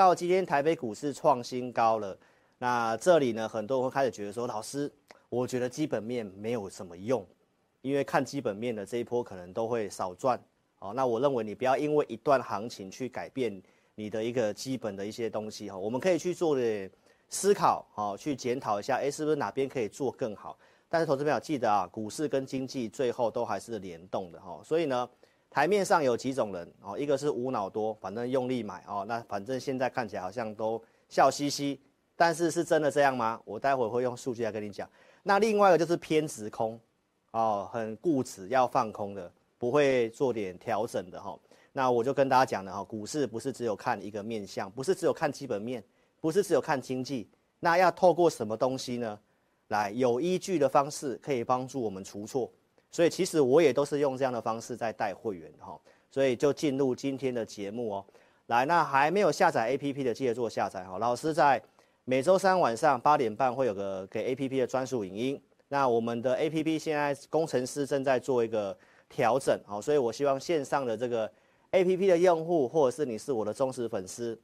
到今天台北股市创新高了，那这里呢，很多人会开始觉得说，老师，我觉得基本面没有什么用，因为看基本面的这一波可能都会少赚。哦，那我认为你不要因为一段行情去改变你的一个基本的一些东西哈，我们可以去做的思考，好，去检讨一下，哎，是不是哪边可以做更好？但是投资朋友记得啊，股市跟经济最后都还是联动的哈，所以呢，台面上有几种人哦，一个是无脑多，反正用力买哦，那反正现在看起来好像都笑嘻嘻，但是是真的这样吗？我待会会用数据来跟你讲。那另外一个就是偏执空，哦，很固执要放空的。不会做点调整的哈，那我就跟大家讲了哈，股市不是只有看一个面向，不是只有看基本面，不是只有看经济，那要透过什么东西呢？来有依据的方式可以帮助我们除错，所以其实我也都是用这样的方式在带会员哈，所以就进入今天的节目哦。来，那还没有下载 APP 的记得做下载哈，老师在每周三晚上八点半会有个给 APP 的专属影音，那我们的 APP 现在工程师正在做一个。调整好，所以我希望线上的这个 APP 的用户，或者是你是我的忠实粉丝，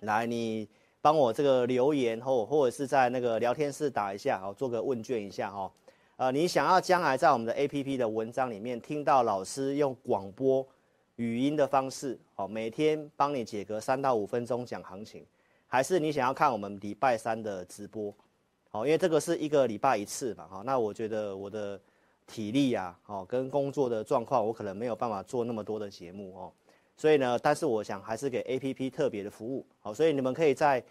来，你帮我这个留言或或者是在那个聊天室打一下，好，做个问卷一下哈。呃，你想要将来在我们的 APP 的文章里面听到老师用广播语音的方式，好，每天帮你解个三到五分钟讲行情，还是你想要看我们礼拜三的直播？哦，因为这个是一个礼拜一次嘛，哈，那我觉得我的。体力呀，哦，跟工作的状况，我可能没有办法做那么多的节目哦，所以呢，但是我想还是给 APP 特别的服务，好，所以你们可以在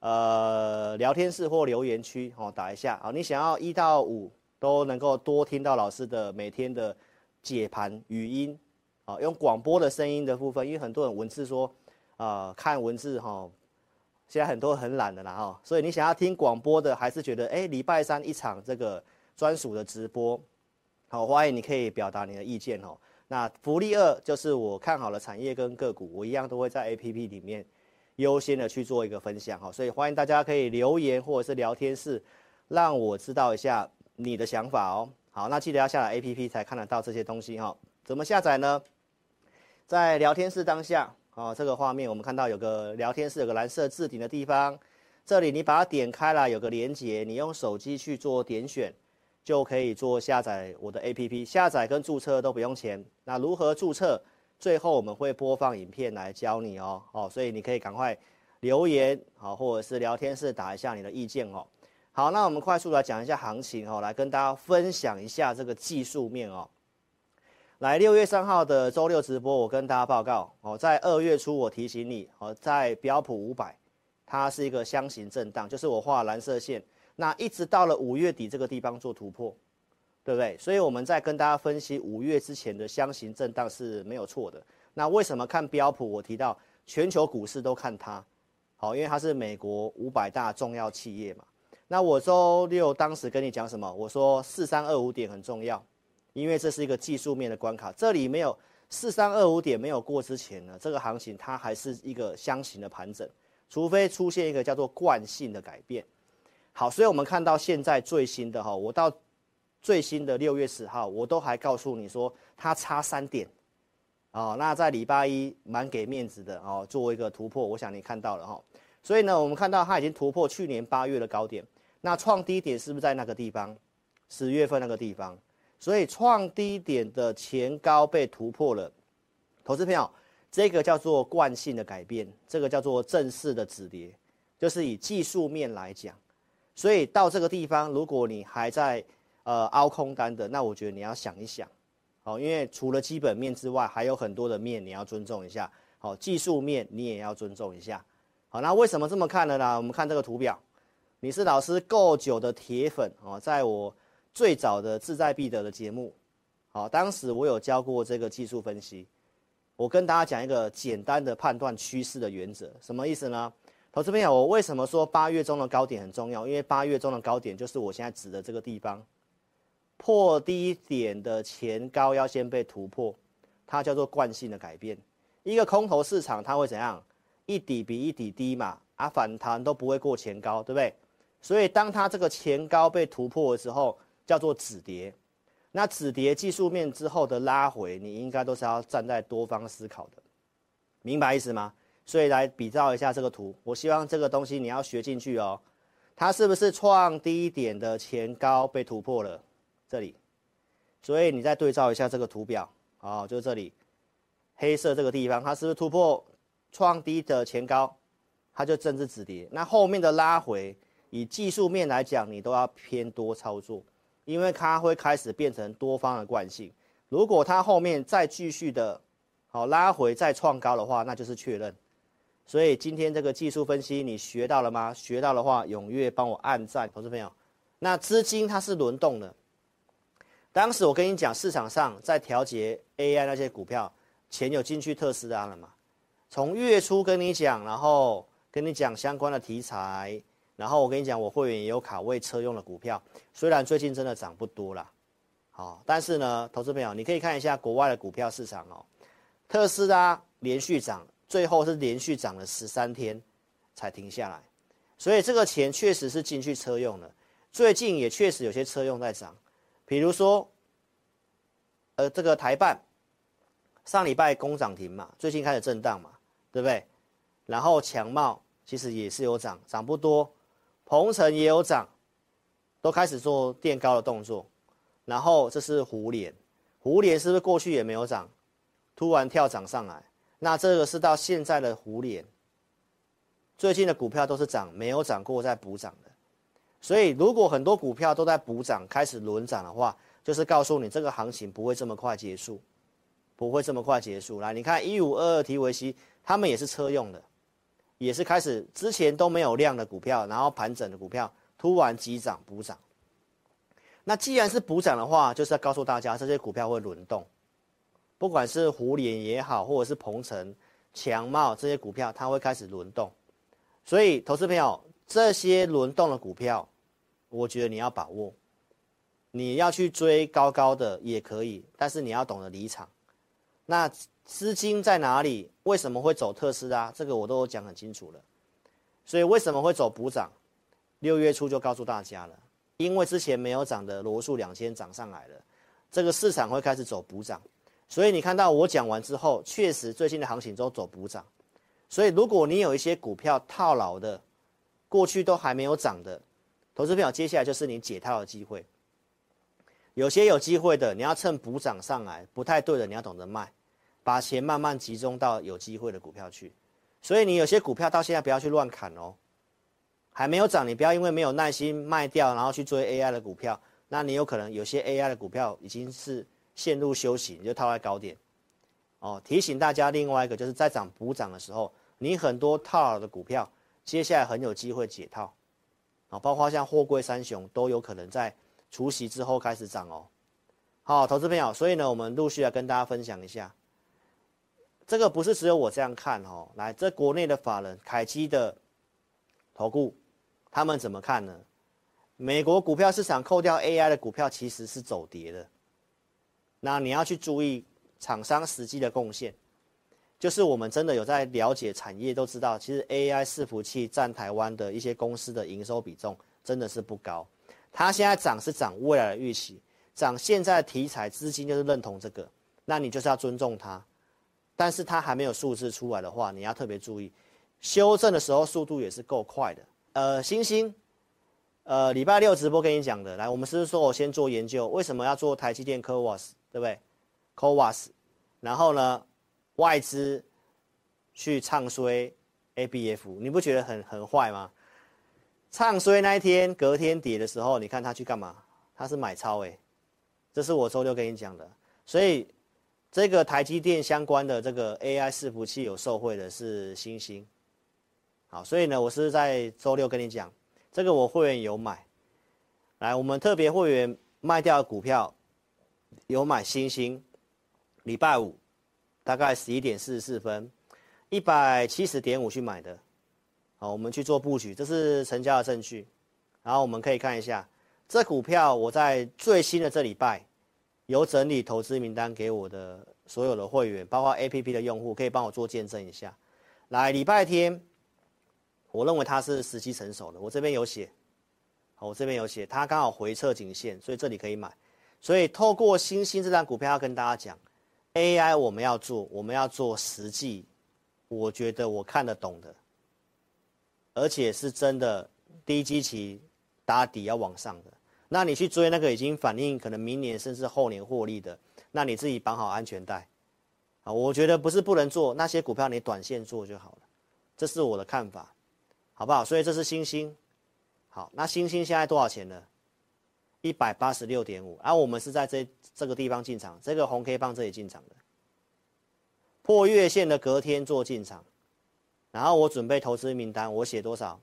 呃聊天室或留言区哦打一下，啊，你想要一到五都能够多听到老师的每天的解盘语音，啊，用广播的声音的部分，因为很多人文字说，啊，看文字哈，现在很多很懒的啦哈，所以你想要听广播的，还是觉得哎，礼拜三一场这个专属的直播。好，欢迎你可以表达你的意见哦。那福利二就是我看好了产业跟个股，我一样都会在 APP 里面优先的去做一个分享哈。所以欢迎大家可以留言或者是聊天室，让我知道一下你的想法哦。好，那记得要下载 APP 才看得到这些东西哈。怎么下载呢？在聊天室当下哦，这个画面我们看到有个聊天室，有个蓝色置顶的地方，这里你把它点开了，有个连接，你用手机去做点选。就可以做下载我的 APP，下载跟注册都不用钱。那如何注册？最后我们会播放影片来教你哦。哦，所以你可以赶快留言，好，或者是聊天室打一下你的意见哦。好，那我们快速来讲一下行情哦，来跟大家分享一下这个技术面哦。来，六月三号的周六直播，我跟大家报告哦，在二月初我提醒你哦，在标普五百，它是一个箱型震荡，就是我画蓝色线。那一直到了五月底这个地方做突破，对不对？所以我们在跟大家分析五月之前的箱型震荡是没有错的。那为什么看标普？我提到全球股市都看它，好，因为它是美国五百大重要企业嘛。那我周六当时跟你讲什么？我说四三二五点很重要，因为这是一个技术面的关卡。这里没有四三二五点没有过之前呢，这个行情它还是一个箱型的盘整，除非出现一个叫做惯性的改变。好，所以我们看到现在最新的哈，我到最新的六月十号，我都还告诉你说它差三点，哦，那在礼拜一蛮给面子的哦，做一个突破，我想你看到了哈。所以呢，我们看到它已经突破去年八月的高点，那创低点是不是在那个地方？十月份那个地方，所以创低点的前高被突破了。投资朋友，这个叫做惯性的改变，这个叫做正式的止跌，就是以技术面来讲。所以到这个地方，如果你还在呃凹空单的，那我觉得你要想一想，好，因为除了基本面之外，还有很多的面你要尊重一下，好，技术面你也要尊重一下，好，那为什么这么看了？呢，我们看这个图表，你是老师够久的铁粉哦，在我最早的志在必得的节目，好，当时我有教过这个技术分析，我跟大家讲一个简单的判断趋势的原则，什么意思呢？投资朋友，我为什么说八月中的高点很重要？因为八月中的高点就是我现在指的这个地方，破低点的前高要先被突破，它叫做惯性的改变。一个空头市场它会怎样？一底比一底低嘛，啊反弹都不会过前高，对不对？所以当它这个前高被突破的时候，叫做止跌。那止跌技术面之后的拉回，你应该都是要站在多方思考的，明白意思吗？所以来比照一下这个图，我希望这个东西你要学进去哦。它是不是创低点的前高被突破了？这里，所以你再对照一下这个图表，好，就是这里，黑色这个地方，它是不是突破创低的前高？它就正式止跌。那后面的拉回，以技术面来讲，你都要偏多操作，因为它会开始变成多方的惯性。如果它后面再继续的，好拉回再创高的话，那就是确认。所以今天这个技术分析你学到了吗？学到的话，踊跃帮我按赞，投资朋友。那资金它是轮动的。当时我跟你讲，市场上在调节 AI 那些股票，钱有进去特斯拉了嘛？从月初跟你讲，然后跟你讲相关的题材，然后我跟你讲，我会员也有卡位车用的股票，虽然最近真的涨不多啦，好，但是呢，投资朋友你可以看一下国外的股票市场哦，特斯拉连续涨。最后是连续涨了十三天，才停下来，所以这个钱确实是进去车用了。最近也确实有些车用在涨，比如说，呃，这个台办上礼拜攻涨停嘛，最近开始震荡嘛，对不对？然后强茂其实也是有涨，涨不多，鹏程也有涨，都开始做垫高的动作。然后这是胡连，胡连是不是过去也没有涨，突然跳涨上来？那这个是到现在的胡连，最近的股票都是涨，没有涨过再补涨的，所以如果很多股票都在补涨，开始轮涨的话，就是告诉你这个行情不会这么快结束，不会这么快结束。来，你看一五二二提维西，他们也是车用的，也是开始之前都没有量的股票，然后盘整的股票突然急涨补涨。那既然是补涨的话，就是要告诉大家这些股票会轮动。不管是胡连也好，或者是鹏程、强茂这些股票，它会开始轮动。所以，投资朋友，这些轮动的股票，我觉得你要把握。你要去追高高的也可以，但是你要懂得离场。那资金在哪里？为什么会走特斯拉？这个我都讲很清楚了。所以为什么会走补涨？六月初就告诉大家了，因为之前没有涨的罗素两千涨上来了，这个市场会开始走补涨。所以你看到我讲完之后，确实最近的行情都走补涨。所以如果你有一些股票套牢的，过去都还没有涨的，投资朋友，接下来就是你解套的机会。有些有机会的，你要趁补涨上来，不太对的，你要懂得卖，把钱慢慢集中到有机会的股票去。所以你有些股票到现在不要去乱砍哦，还没有涨，你不要因为没有耐心卖掉，然后去追 AI 的股票，那你有可能有些 AI 的股票已经是。陷入休息，你就套在高点，哦，提醒大家，另外一个就是在涨补涨的时候，你很多套牢的股票，接下来很有机会解套，啊，包括像货柜三雄都有可能在除夕之后开始涨哦。好，投资朋友，所以呢，我们陆续来跟大家分享一下，这个不是只有我这样看哦，来，这国内的法人凯基的投顾，他们怎么看呢？美国股票市场扣掉 AI 的股票，其实是走跌的。那你要去注意厂商实际的贡献，就是我们真的有在了解产业，都知道其实 AI 伺服器占台湾的一些公司的营收比重真的是不高。它现在涨是涨未来的预期，涨现在的题材资金就是认同这个，那你就是要尊重它。但是它还没有数字出来的话，你要特别注意，修正的时候速度也是够快的。呃，星星。呃，礼拜六直播跟你讲的，来，我们是不是说我先做研究，为什么要做台积电 CoWoS，对不对？CoWoS，然后呢，外资去唱衰 ABF，你不觉得很很坏吗？唱衰那一天，隔天跌的时候，你看他去干嘛？他是买超诶，这是我周六跟你讲的。所以这个台积电相关的这个 AI 伺服器有受惠的是星星。好，所以呢，我是在周六跟你讲。这个我会员有买，来，我们特别会员卖掉股票有买星星，礼拜五大概十一点四十四分，一百七十点五去买的，好，我们去做布局，这是成交的证据，然后我们可以看一下，这股票我在最新的这礼拜有整理投资名单给我的所有的会员，包括 APP 的用户，可以帮我做见证一下，来，礼拜天。我认为它是时机成熟的，我这边有写，好，我这边有写，它刚好回测颈线，所以这里可以买。所以透过星星这张股票要跟大家讲，AI 我们要做，我们要做实际我觉得我看得懂的，而且是真的低基期打底要往上的。那你去追那个已经反映可能明年甚至后年获利的，那你自己绑好安全带，啊，我觉得不是不能做那些股票，你短线做就好了，这是我的看法，好不好？所以这是星星，好，那星星现在多少钱呢？一百八十六点五，而我们是在这这个地方进场，这个红 K 棒这里进场的，破月线的隔天做进场，然后我准备投资名单，我写多少？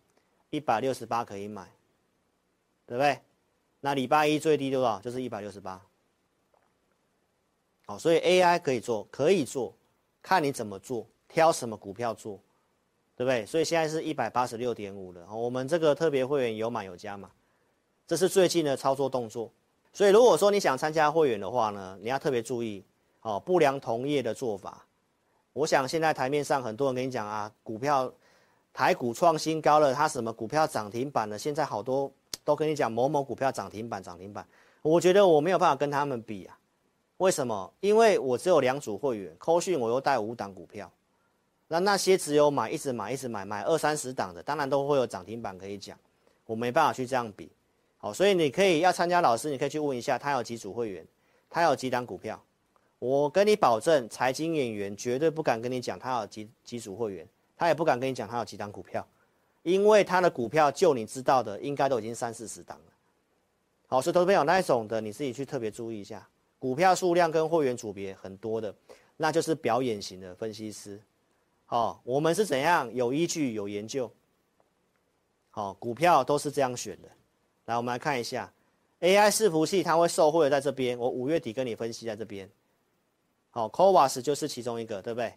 一百六十八可以买，对不对？那礼拜一最低多少？就是一百六十八。好，所以 AI 可以做，可以做，看你怎么做，挑什么股票做，对不对？所以现在是一百八十六点五了。我们这个特别会员有买有加嘛，这是最近的操作动作。所以如果说你想参加会员的话呢，你要特别注意哦，不良同业的做法。我想现在台面上很多人跟你讲啊，股票台股创新高了，它什么股票涨停板了，现在好多。都跟你讲某某股票涨停板涨停板，我觉得我没有办法跟他们比啊。为什么？因为我只有两组会员，扣讯我又带五档股票，那那些只有买一直买一直买买二三十档的，当然都会有涨停板可以讲，我没办法去这样比。好，所以你可以要参加老师，你可以去问一下他有几组会员，他有几档股票。我跟你保证，财经演员绝对不敢跟你讲他有几几组会员，他也不敢跟你讲他有几档股票。因为他的股票，就你知道的，应该都已经三四十档了。好，所以投资朋友那一种的，你自己去特别注意一下，股票数量跟会员组别很多的，那就是表演型的分析师。好，我们是怎样有依据、有研究。好，股票都是这样选的。来，我们来看一下，AI 伺服器它会受惠的在这边，我五月底跟你分析在这边。好，COWAS 就是其中一个，对不对？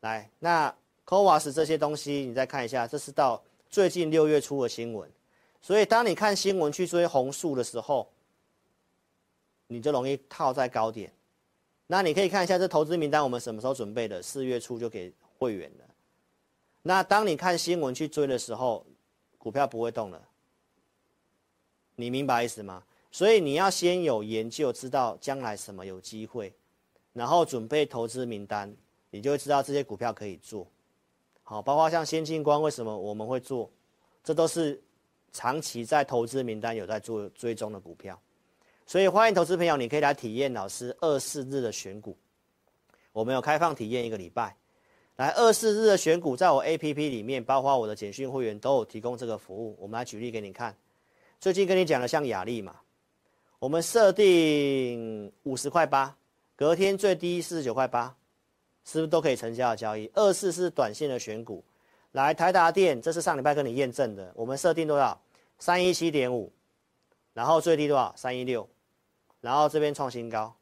来，那。CoWoS 这些东西，你再看一下，这是到最近六月初的新闻。所以，当你看新闻去追红树的时候，你就容易套在高点。那你可以看一下这投资名单，我们什么时候准备的？四月初就给会员了。那当你看新闻去追的时候，股票不会动了。你明白意思吗？所以你要先有研究，知道将来什么有机会，然后准备投资名单，你就会知道这些股票可以做。好，包括像先进光，为什么我们会做？这都是长期在投资名单有在做追踪的股票，所以欢迎投资朋友，你可以来体验老师二四日的选股。我们有开放体验一个礼拜，来二四日的选股，在我 APP 里面，包括我的简讯会员都有提供这个服务。我们来举例给你看，最近跟你讲的像亚力嘛，我们设定五十块八，隔天最低四十九块八。是不是都可以成交的交易？二四是短线的选股，来台达电，这是上礼拜跟你验证的，我们设定多少？三一七点五，然后最低多少？三一六，然后这边创新高，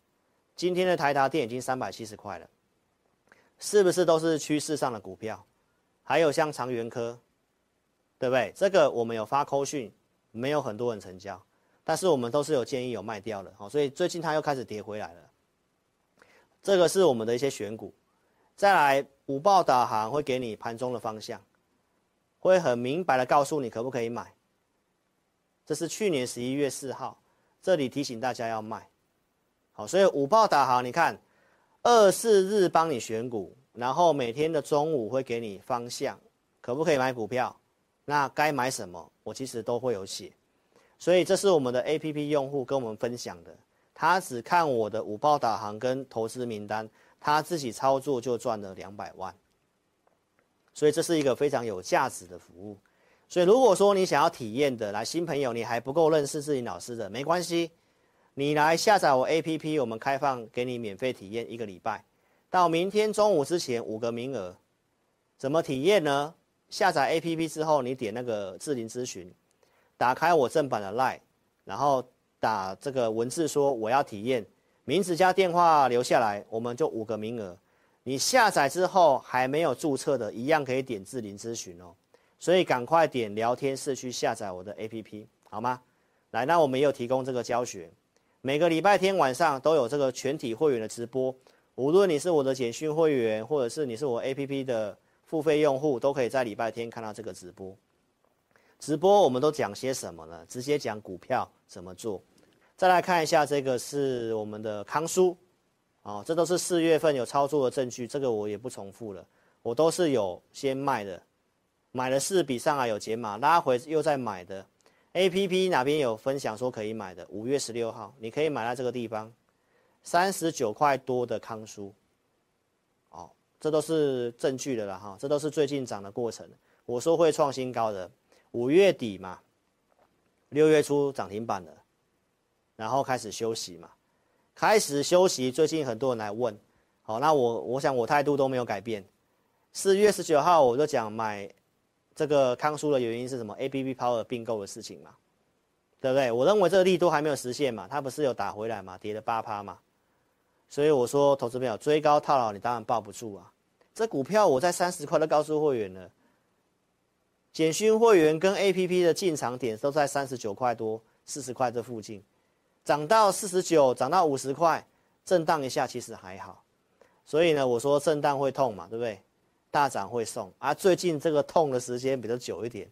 今天的台达电已经三百七十块了，是不是都是趋势上的股票？还有像长源科，对不对？这个我们有发扣讯，没有很多人成交，但是我们都是有建议有卖掉的，好，所以最近它又开始跌回来了。这个是我们的一些选股。再来，五报导航会给你盘中的方向，会很明白的告诉你可不可以买。这是去年十一月四号，这里提醒大家要卖。好，所以五报导航，你看，二四日帮你选股，然后每天的中午会给你方向，可不可以买股票？那该买什么？我其实都会有写。所以这是我们的 APP 用户跟我们分享的，他只看我的五报导航跟投资名单。他自己操作就赚了两百万，所以这是一个非常有价值的服务。所以如果说你想要体验的，来新朋友你还不够认识志霖老师的，没关系，你来下载我 APP，我们开放给你免费体验一个礼拜，到明天中午之前五个名额。怎么体验呢？下载 APP 之后，你点那个志霖咨询，打开我正版的 LINE，然后打这个文字说我要体验。名字加电话留下来，我们就五个名额。你下载之后还没有注册的，一样可以点志霖咨询哦。所以赶快点聊天室去下载我的 APP，好吗？来，那我们也有提供这个教学，每个礼拜天晚上都有这个全体会员的直播。无论你是我的简讯会员，或者是你是我 APP 的付费用户，都可以在礼拜天看到这个直播。直播我们都讲些什么呢？直接讲股票怎么做。再来看一下，这个是我们的康舒，哦，这都是四月份有操作的证据，这个我也不重复了。我都是有先卖的，买了是比上海有解码，拉回又再买的。APP 哪边有分享说可以买的？五月十六号，你可以买在这个地方，三十九块多的康叔，哦，这都是证据的了哈，这都是最近涨的过程。我说会创新高的，五月底嘛，六月初涨停板了，然后开始休息嘛，开始休息。最近很多人来问，好，那我我想我态度都没有改变。四月十九号我就讲买。这个康舒的原因是什么？ABB Power 并购的事情嘛，对不对？我认为这个利多还没有实现嘛，它不是有打回来嘛，跌了八趴嘛，所以我说，投资朋友追高套牢，你当然抱不住啊。这股票我在三十块都告诉会员了，简讯会员跟 APP 的进场点都在三十九块多、四十块这附近，涨到四十九，涨到五十块，震荡一下其实还好。所以呢，我说震荡会痛嘛，对不对？大涨会送啊，最近这个痛的时间比较久一点，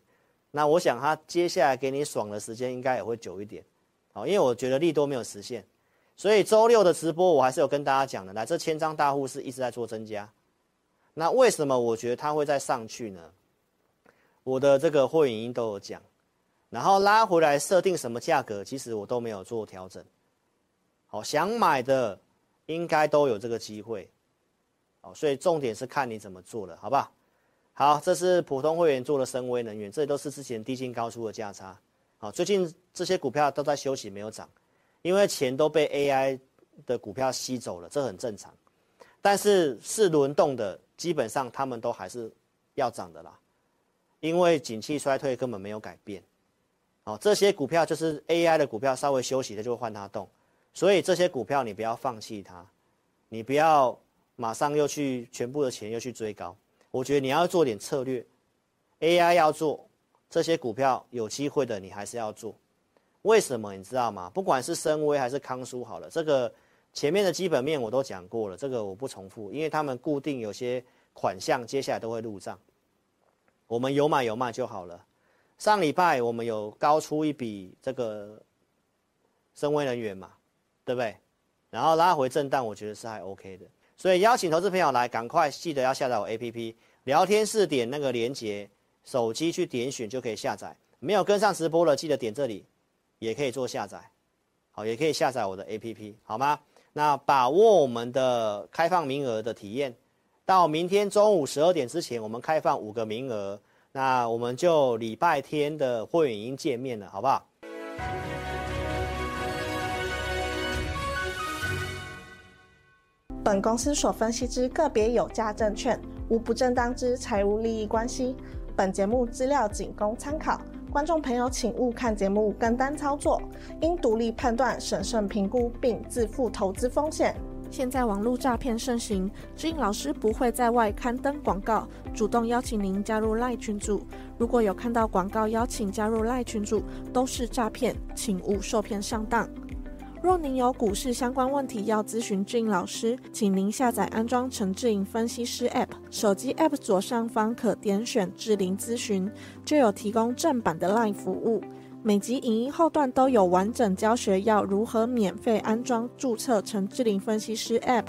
那我想他接下来给你爽的时间应该也会久一点，好，因为我觉得利多没有实现，所以周六的直播我还是有跟大家讲的，来这千张大户是一直在做增加，那为什么我觉得它会再上去呢？我的这个会员音都有讲，然后拉回来设定什么价格，其实我都没有做调整，好，想买的应该都有这个机会。好所以重点是看你怎么做了，好不好？好，这是普通会员做的深威能源，这都是之前低进高出的价差。好，最近这些股票都在休息，没有涨，因为钱都被 AI 的股票吸走了，这很正常。但是是轮动的，基本上他们都还是要涨的啦，因为景气衰退根本没有改变。好，这些股票就是 AI 的股票，稍微休息的就会换它动，所以这些股票你不要放弃它，你不要。马上又去全部的钱又去追高，我觉得你要做点策略，AI 要做这些股票有机会的，你还是要做。为什么你知道吗？不管是深威还是康舒，好了，这个前面的基本面我都讲过了，这个我不重复，因为他们固定有些款项接下来都会入账，我们有买有卖就好了。上礼拜我们有高出一笔这个深威能源嘛，对不对？然后拉回震荡，我觉得是还 OK 的。所以邀请投资朋友来，赶快记得要下载我 APP，聊天室点那个连接，手机去点选就可以下载。没有跟上直播的，记得点这里，也可以做下载，好，也可以下载我的 APP，好吗？那把握我们的开放名额的体验，到明天中午十二点之前，我们开放五个名额，那我们就礼拜天的会员营见面了，好不好？本公司所分析之个别有价证券，无不正当之财务利益关系。本节目资料仅供参考，观众朋友请勿看节目跟单操作，应独立判断、审慎评估并自负投资风险。现在网络诈骗盛行，志颖老师不会在外刊登广告，主动邀请您加入赖群组。如果有看到广告邀请加入赖群组，都是诈骗，请勿受骗上当。若您有股市相关问题要咨询志颖老师，请您下载安装陈志颖分析师 App，手机 App 左上方可点选志玲咨询，就有提供正版的 LINE 服务。每集影音后段都有完整教学，要如何免费安装注册成智灵分析师 App，